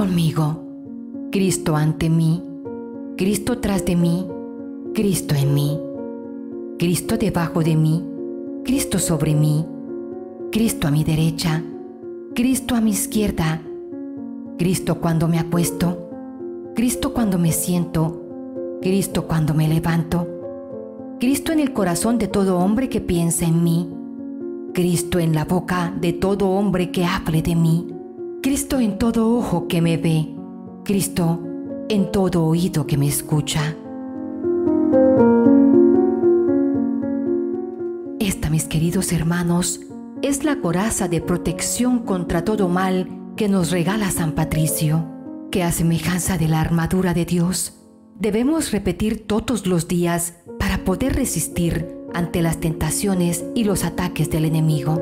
conmigo, Cristo ante mí, Cristo tras de mí, Cristo en mí, Cristo debajo de mí, Cristo sobre mí, Cristo a mi derecha, Cristo a mi izquierda, Cristo cuando me acuesto, Cristo cuando me siento, Cristo cuando me levanto, Cristo en el corazón de todo hombre que piensa en mí, Cristo en la boca de todo hombre que hable de mí, Cristo en todo ojo que me ve, Cristo en todo oído que me escucha. Esta, mis queridos hermanos, es la coraza de protección contra todo mal que nos regala San Patricio, que a semejanza de la armadura de Dios, debemos repetir todos los días para poder resistir ante las tentaciones y los ataques del enemigo.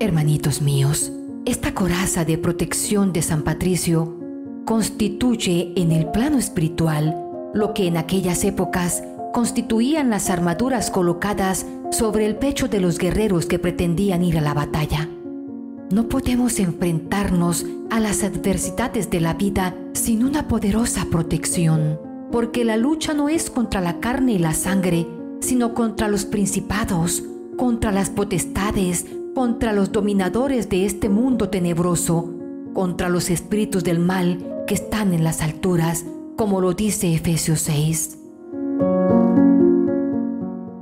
Hermanitos míos, esta coraza de protección de San Patricio constituye en el plano espiritual lo que en aquellas épocas constituían las armaduras colocadas sobre el pecho de los guerreros que pretendían ir a la batalla. No podemos enfrentarnos a las adversidades de la vida sin una poderosa protección, porque la lucha no es contra la carne y la sangre, sino contra los principados, contra las potestades, contra los dominadores de este mundo tenebroso, contra los espíritus del mal que están en las alturas, como lo dice Efesios 6.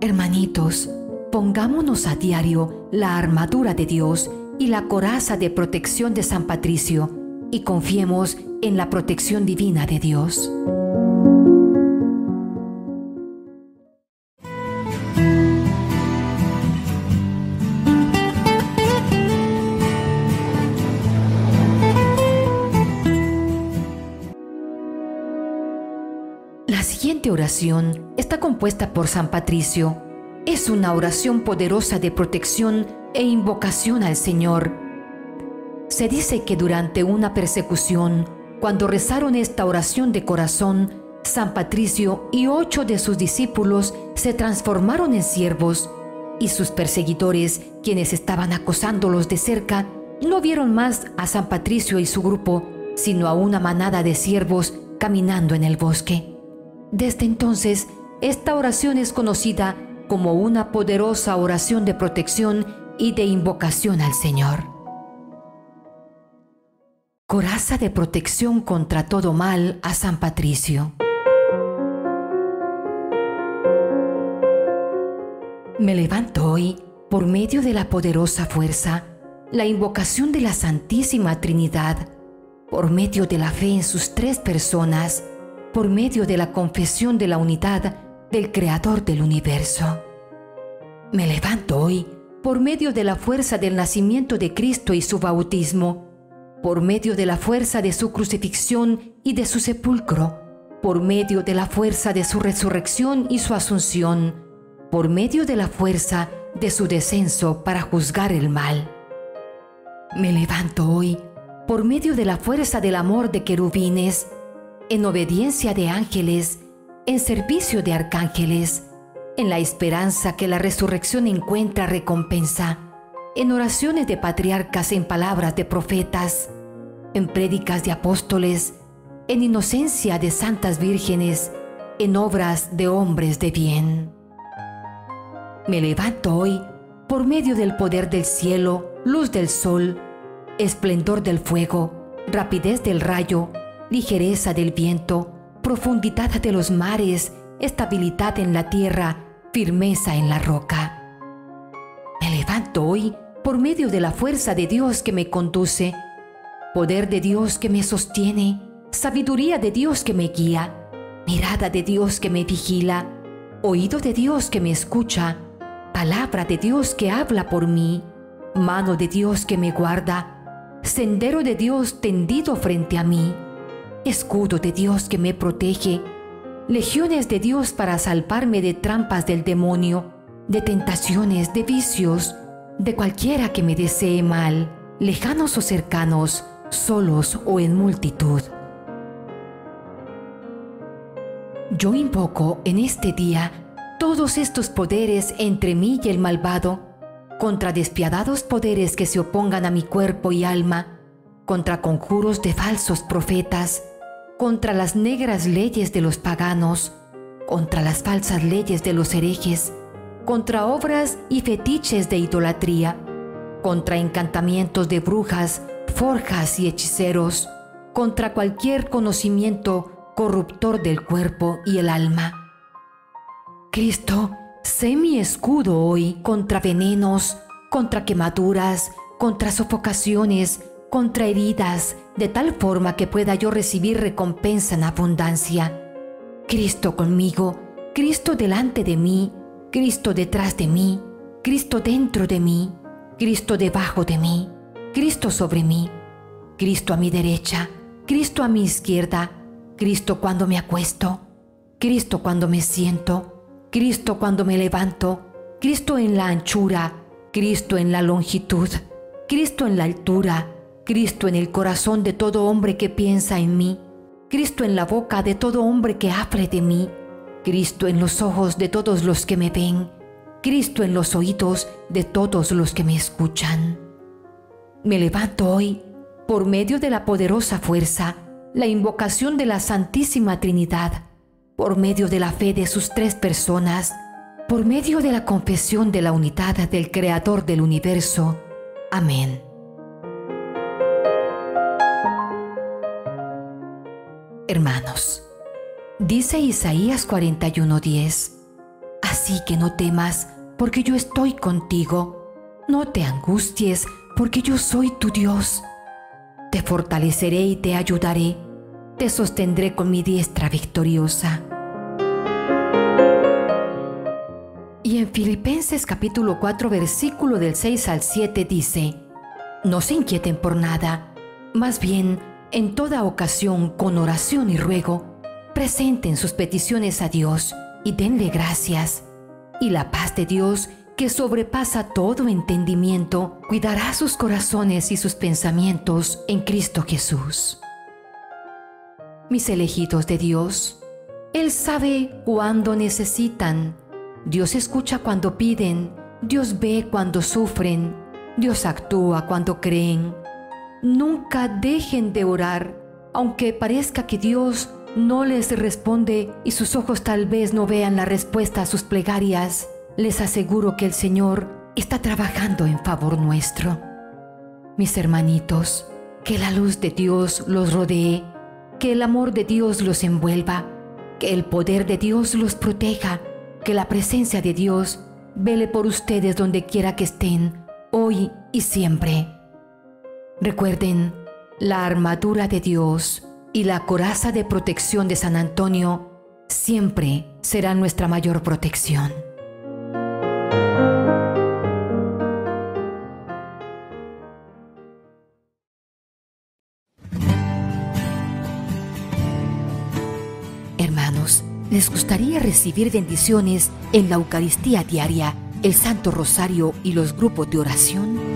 Hermanitos, pongámonos a diario la armadura de Dios y la coraza de protección de San Patricio y confiemos en la protección divina de Dios. Siguiente oración está compuesta por San Patricio. Es una oración poderosa de protección e invocación al Señor. Se dice que durante una persecución, cuando rezaron esta oración de corazón, San Patricio y ocho de sus discípulos se transformaron en siervos, y sus perseguidores, quienes estaban acosándolos de cerca, no vieron más a San Patricio y su grupo, sino a una manada de siervos caminando en el bosque. Desde entonces, esta oración es conocida como una poderosa oración de protección y de invocación al Señor. Coraza de protección contra todo mal a San Patricio. Me levanto hoy por medio de la poderosa fuerza, la invocación de la Santísima Trinidad, por medio de la fe en sus tres personas, por medio de la confesión de la unidad del Creador del universo. Me levanto hoy por medio de la fuerza del nacimiento de Cristo y su bautismo, por medio de la fuerza de su crucifixión y de su sepulcro, por medio de la fuerza de su resurrección y su asunción, por medio de la fuerza de su descenso para juzgar el mal. Me levanto hoy por medio de la fuerza del amor de querubines, en obediencia de ángeles, en servicio de arcángeles, en la esperanza que la resurrección encuentra recompensa, en oraciones de patriarcas, en palabras de profetas, en prédicas de apóstoles, en inocencia de santas vírgenes, en obras de hombres de bien. Me levanto hoy por medio del poder del cielo, luz del sol, esplendor del fuego, rapidez del rayo, ligereza del viento, profundidad de los mares, estabilidad en la tierra, firmeza en la roca. Me levanto hoy por medio de la fuerza de Dios que me conduce, poder de Dios que me sostiene, sabiduría de Dios que me guía, mirada de Dios que me vigila, oído de Dios que me escucha, palabra de Dios que habla por mí, mano de Dios que me guarda, sendero de Dios tendido frente a mí escudo de Dios que me protege, legiones de Dios para salvarme de trampas del demonio, de tentaciones, de vicios, de cualquiera que me desee mal, lejanos o cercanos, solos o en multitud. Yo invoco en este día todos estos poderes entre mí y el malvado, contra despiadados poderes que se opongan a mi cuerpo y alma, contra conjuros de falsos profetas, contra las negras leyes de los paganos, contra las falsas leyes de los herejes, contra obras y fetiches de idolatría, contra encantamientos de brujas, forjas y hechiceros, contra cualquier conocimiento corruptor del cuerpo y el alma. Cristo, sé mi escudo hoy contra venenos, contra quemaduras, contra sofocaciones, contra heridas, de tal forma que pueda yo recibir recompensa en abundancia. Cristo conmigo, Cristo delante de mí, Cristo detrás de mí, Cristo dentro de mí, Cristo debajo de mí, Cristo sobre mí, Cristo a mi derecha, Cristo a mi izquierda, Cristo cuando me acuesto, Cristo cuando me siento, Cristo cuando me levanto, Cristo en la anchura, Cristo en la longitud, Cristo en la altura, Cristo en el corazón de todo hombre que piensa en mí, Cristo en la boca de todo hombre que hable de mí, Cristo en los ojos de todos los que me ven, Cristo en los oídos de todos los que me escuchan. Me levanto hoy por medio de la poderosa fuerza, la invocación de la Santísima Trinidad, por medio de la fe de sus tres personas, por medio de la confesión de la unidad del Creador del universo. Amén. Hermanos, dice Isaías 41:10, Así que no temas, porque yo estoy contigo. No te angusties, porque yo soy tu Dios. Te fortaleceré y te ayudaré. Te sostendré con mi diestra victoriosa. Y en Filipenses capítulo 4 versículo del 6 al 7 dice, No se inquieten por nada, más bien, en toda ocasión, con oración y ruego, presenten sus peticiones a Dios y denle gracias. Y la paz de Dios, que sobrepasa todo entendimiento, cuidará sus corazones y sus pensamientos en Cristo Jesús. Mis elegidos de Dios, Él sabe cuándo necesitan. Dios escucha cuando piden, Dios ve cuando sufren, Dios actúa cuando creen. Nunca dejen de orar, aunque parezca que Dios no les responde y sus ojos tal vez no vean la respuesta a sus plegarias. Les aseguro que el Señor está trabajando en favor nuestro. Mis hermanitos, que la luz de Dios los rodee, que el amor de Dios los envuelva, que el poder de Dios los proteja, que la presencia de Dios vele por ustedes donde quiera que estén, hoy y siempre. Recuerden, la armadura de Dios y la coraza de protección de San Antonio siempre será nuestra mayor protección. Hermanos, ¿les gustaría recibir bendiciones en la Eucaristía diaria, el Santo Rosario y los grupos de oración?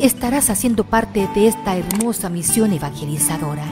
estarás haciendo parte de esta hermosa misión evangelizadora.